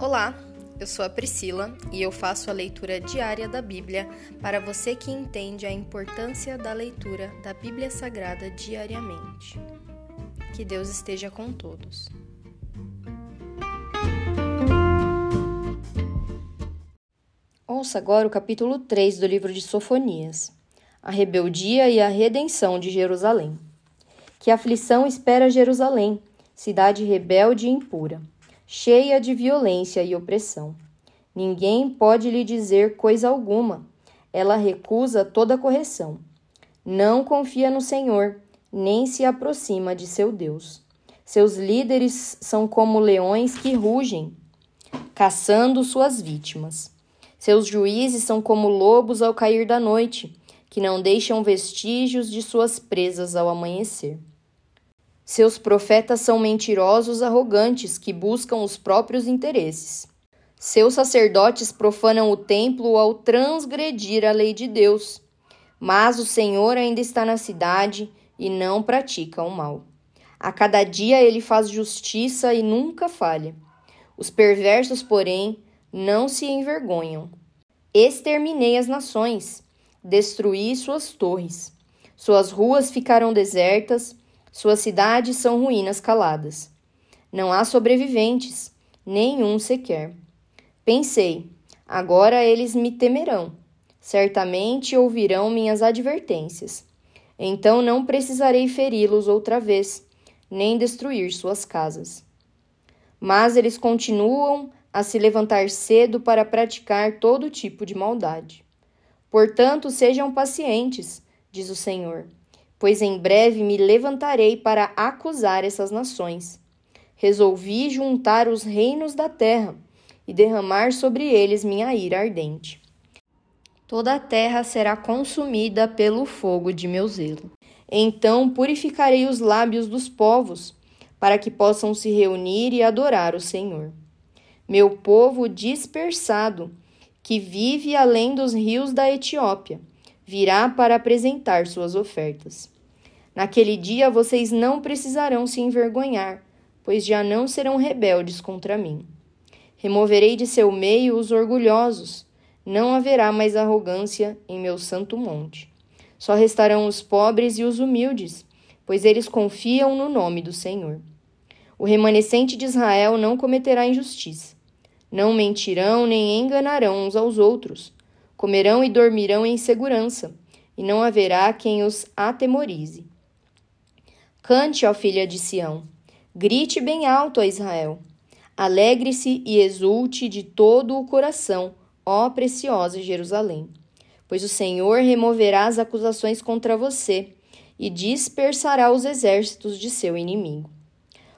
Olá, eu sou a Priscila e eu faço a leitura diária da Bíblia para você que entende a importância da leitura da Bíblia Sagrada diariamente. Que Deus esteja com todos. Ouça agora o capítulo 3 do livro de Sofonias: A rebeldia e a redenção de Jerusalém. Que aflição espera Jerusalém, cidade rebelde e impura cheia de violência e opressão. Ninguém pode lhe dizer coisa alguma. Ela recusa toda correção. Não confia no Senhor, nem se aproxima de seu Deus. Seus líderes são como leões que rugem, caçando suas vítimas. Seus juízes são como lobos ao cair da noite, que não deixam vestígios de suas presas ao amanhecer. Seus profetas são mentirosos arrogantes que buscam os próprios interesses. Seus sacerdotes profanam o templo ao transgredir a lei de Deus. Mas o Senhor ainda está na cidade e não pratica o mal. A cada dia ele faz justiça e nunca falha. Os perversos, porém, não se envergonham. Exterminei as nações, destruí suas torres. Suas ruas ficaram desertas suas cidades são ruínas caladas. Não há sobreviventes, nenhum sequer. Pensei, agora eles me temerão. Certamente ouvirão minhas advertências. Então não precisarei feri-los outra vez, nem destruir suas casas. Mas eles continuam a se levantar cedo para praticar todo tipo de maldade. Portanto, sejam pacientes, diz o Senhor pois em breve me levantarei para acusar essas nações. Resolvi juntar os reinos da terra e derramar sobre eles minha ira ardente. Toda a terra será consumida pelo fogo de meu zelo. Então purificarei os lábios dos povos, para que possam se reunir e adorar o Senhor. Meu povo dispersado, que vive além dos rios da Etiópia, virá para apresentar suas ofertas. Naquele dia vocês não precisarão se envergonhar, pois já não serão rebeldes contra mim. Removerei de seu meio os orgulhosos, não haverá mais arrogância em meu santo monte. Só restarão os pobres e os humildes, pois eles confiam no nome do Senhor. O remanescente de Israel não cometerá injustiça. Não mentirão nem enganarão uns aos outros Comerão e dormirão em segurança, e não haverá quem os atemorize. Cante, ó filha de Sião, grite bem alto a Israel. Alegre-se e exulte de todo o coração, ó preciosa Jerusalém. Pois o Senhor removerá as acusações contra você e dispersará os exércitos de seu inimigo.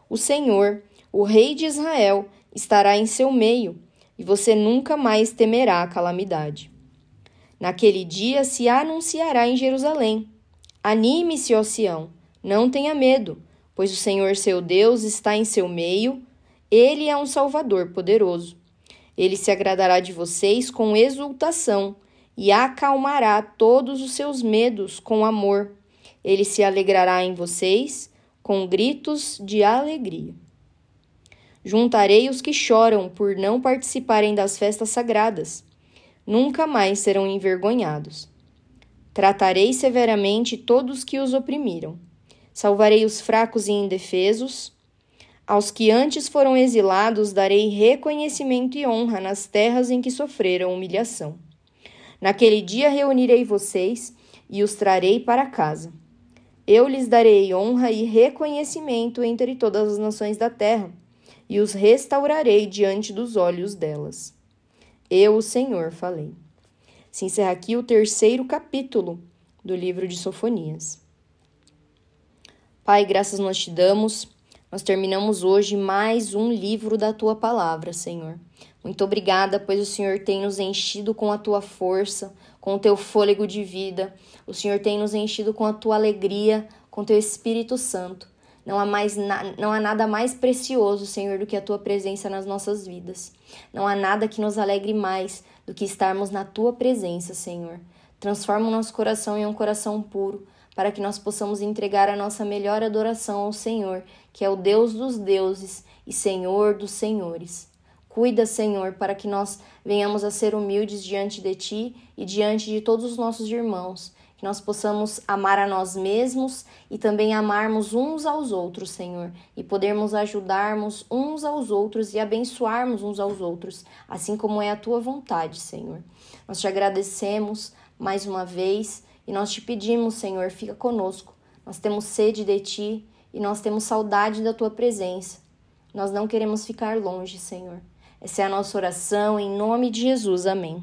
O Senhor, o Rei de Israel, estará em seu meio, e você nunca mais temerá a calamidade. Naquele dia se anunciará em Jerusalém: Anime-se, ó Sião, não tenha medo, pois o Senhor seu Deus está em seu meio, ele é um Salvador poderoso. Ele se agradará de vocês com exultação e acalmará todos os seus medos com amor. Ele se alegrará em vocês com gritos de alegria. Juntarei os que choram por não participarem das festas sagradas nunca mais serão envergonhados. Tratarei severamente todos que os oprimiram. Salvarei os fracos e indefesos. Aos que antes foram exilados, darei reconhecimento e honra nas terras em que sofreram humilhação. Naquele dia reunirei vocês e os trarei para casa. Eu lhes darei honra e reconhecimento entre todas as nações da terra, e os restaurarei diante dos olhos delas. Eu, o Senhor, falei. Se encerra aqui o terceiro capítulo do livro de Sofonias. Pai, graças nós te damos. Nós terminamos hoje mais um livro da tua palavra, Senhor. Muito obrigada, pois o Senhor tem nos enchido com a tua força, com o teu fôlego de vida. O Senhor tem nos enchido com a tua alegria, com o teu Espírito Santo. Não há, mais não há nada mais precioso, Senhor, do que a tua presença nas nossas vidas. Não há nada que nos alegre mais do que estarmos na tua presença, Senhor. Transforma o nosso coração em um coração puro, para que nós possamos entregar a nossa melhor adoração ao Senhor, que é o Deus dos deuses e Senhor dos senhores. Cuida, Senhor, para que nós venhamos a ser humildes diante de Ti e diante de todos os nossos irmãos, que nós possamos amar a nós mesmos e também amarmos uns aos outros, Senhor, e podermos ajudarmos uns aos outros e abençoarmos uns aos outros, assim como é a Tua vontade, Senhor. Nós te agradecemos mais uma vez e nós te pedimos, Senhor, fica conosco. Nós temos sede de Ti e nós temos saudade da Tua presença. Nós não queremos ficar longe, Senhor. Essa é a nossa oração, em nome de Jesus. Amém.